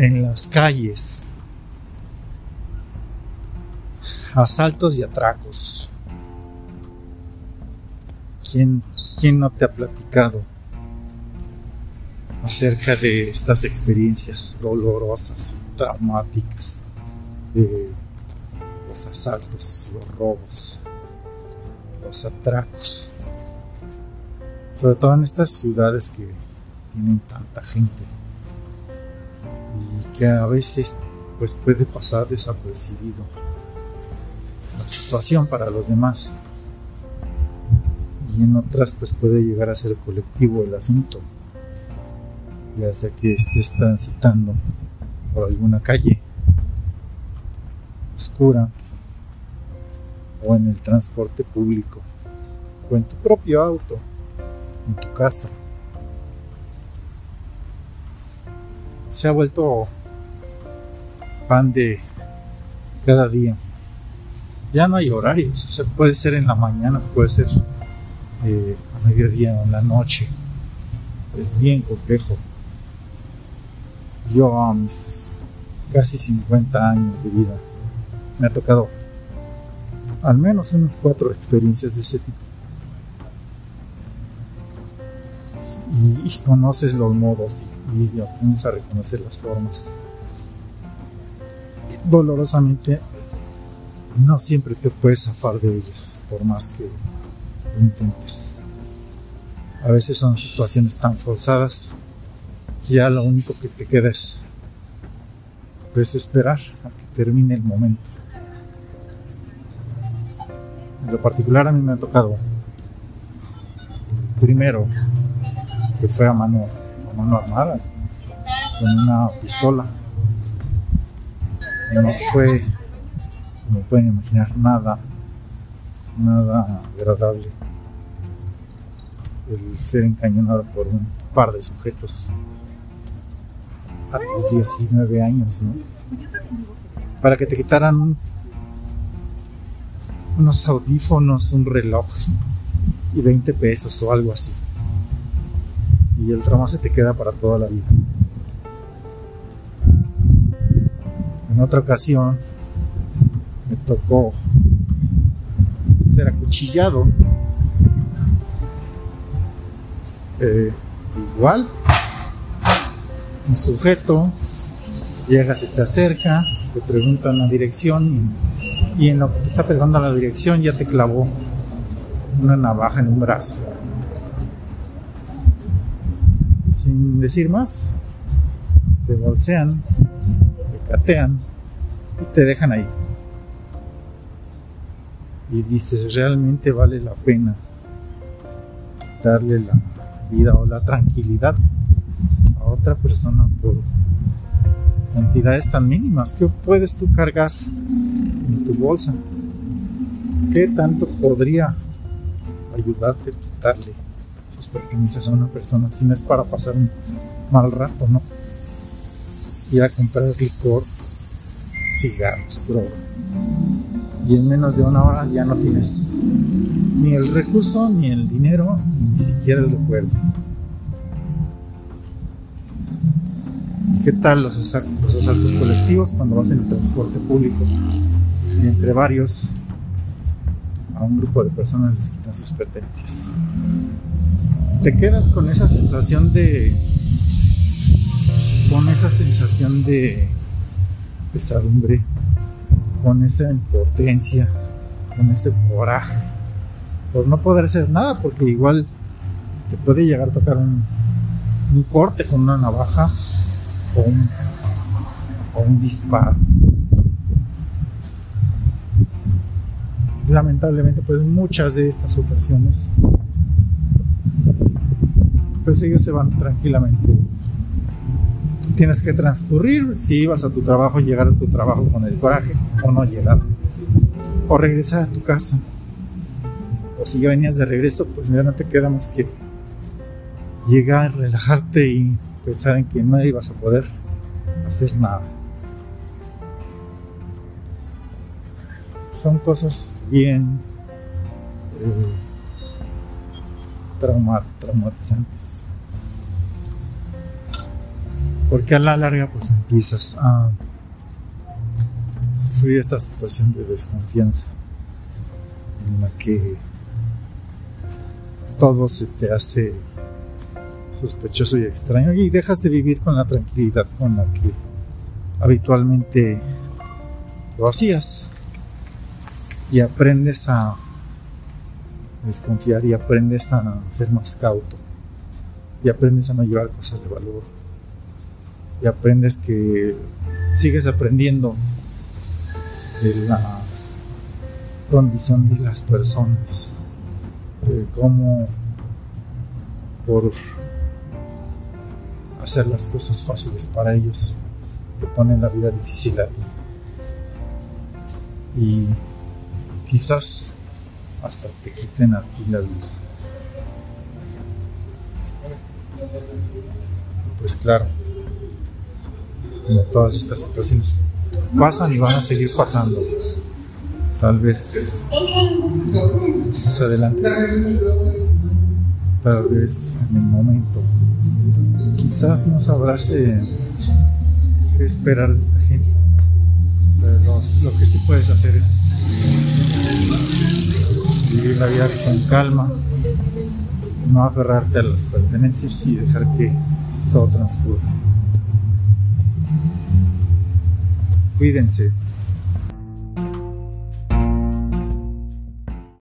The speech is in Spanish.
en las calles, asaltos y atracos. ¿Quién, quién no te ha platicado acerca de estas experiencias dolorosas, traumáticas, de los asaltos, los robos, los atracos? Sobre todo en estas ciudades que tienen tanta gente y que a veces pues puede pasar desapercibido la situación para los demás. Y en otras pues puede llegar a ser colectivo el asunto. Ya sea que estés transitando por alguna calle oscura o en el transporte público o en tu propio auto en tu casa se ha vuelto pan de cada día. Ya no hay horarios, o sea, puede ser en la mañana, puede ser eh, a mediodía o en la noche. Es bien complejo. Yo a mis casi 50 años de vida me ha tocado al menos unas cuatro experiencias de ese tipo. Y, conoces los modos y, aprendes a reconocer las formas. dolorosamente no siempre te puedes zafar de ellas, por más que lo intentes. A veces son situaciones tan forzadas, ya lo único que te queda es pues esperar a que termine el momento. En lo particular a mí me ha tocado primero que fue a mano, mano armada, con una pistola. No fue, como pueden imaginar, nada, nada agradable el ser encañonado por un par de sujetos a tus 19 años, Para que te quitaran unos audífonos, un reloj y 20 pesos o algo así y el trauma se te queda para toda la vida. En otra ocasión me tocó ser acuchillado. Eh, igual, un sujeto llega, se te acerca, te pregunta la dirección y, en lo que te está pegando la dirección ya te clavó una navaja en un brazo. Sin decir más, te bolsean, te catean y te dejan ahí. Y dices, realmente vale la pena darle la vida o la tranquilidad a otra persona por cantidades tan mínimas. ¿Qué puedes tú cargar en tu bolsa? ¿Qué tanto podría ayudarte a quitarle esas pertenencias a una persona, si no es para pasar un mal rato, ¿no? Ir a comprar licor, cigarros, droga. Y en menos de una hora ya no tienes ni el recurso, ni el dinero, ni siquiera el recuerdo. ¿Y qué tal los, los asaltos colectivos cuando vas en el transporte público? Y entre varios, a un grupo de personas les quitan sus pertenencias te quedas con esa sensación de con esa sensación de pesadumbre con esa impotencia con ese coraje por no poder hacer nada porque igual te puede llegar a tocar un, un corte con una navaja o un, o un disparo. Lamentablemente pues muchas de estas ocasiones pues ellos se van tranquilamente. Tienes que transcurrir si ibas a tu trabajo, llegar a tu trabajo con el coraje o no llegar. O regresar a tu casa. O si ya venías de regreso, pues ya no te queda más que llegar, relajarte y pensar en que no ibas a poder hacer nada. Son cosas bien eh, traumatizantes. Porque a la larga pues empiezas a sufrir esta situación de desconfianza en la que todo se te hace sospechoso y extraño y dejas de vivir con la tranquilidad con la que habitualmente lo hacías y aprendes a desconfiar y aprendes a ser más cauto. Y aprendes a no llevar cosas de valor. Y aprendes que sigues aprendiendo de la condición de las personas de cómo por hacer las cosas fáciles para ellos te ponen la vida difícil a ti. Y quizás hasta te quiten a ti la vida. Pues claro como todas estas situaciones pasan y van a seguir pasando. Tal vez más adelante tal vez en el momento. Quizás no sabrás qué esperar de esta gente. Pero lo que sí puedes hacer es vivir la vida con calma no aferrarte a las pertenencias y dejar que todo transcurra. Cuídense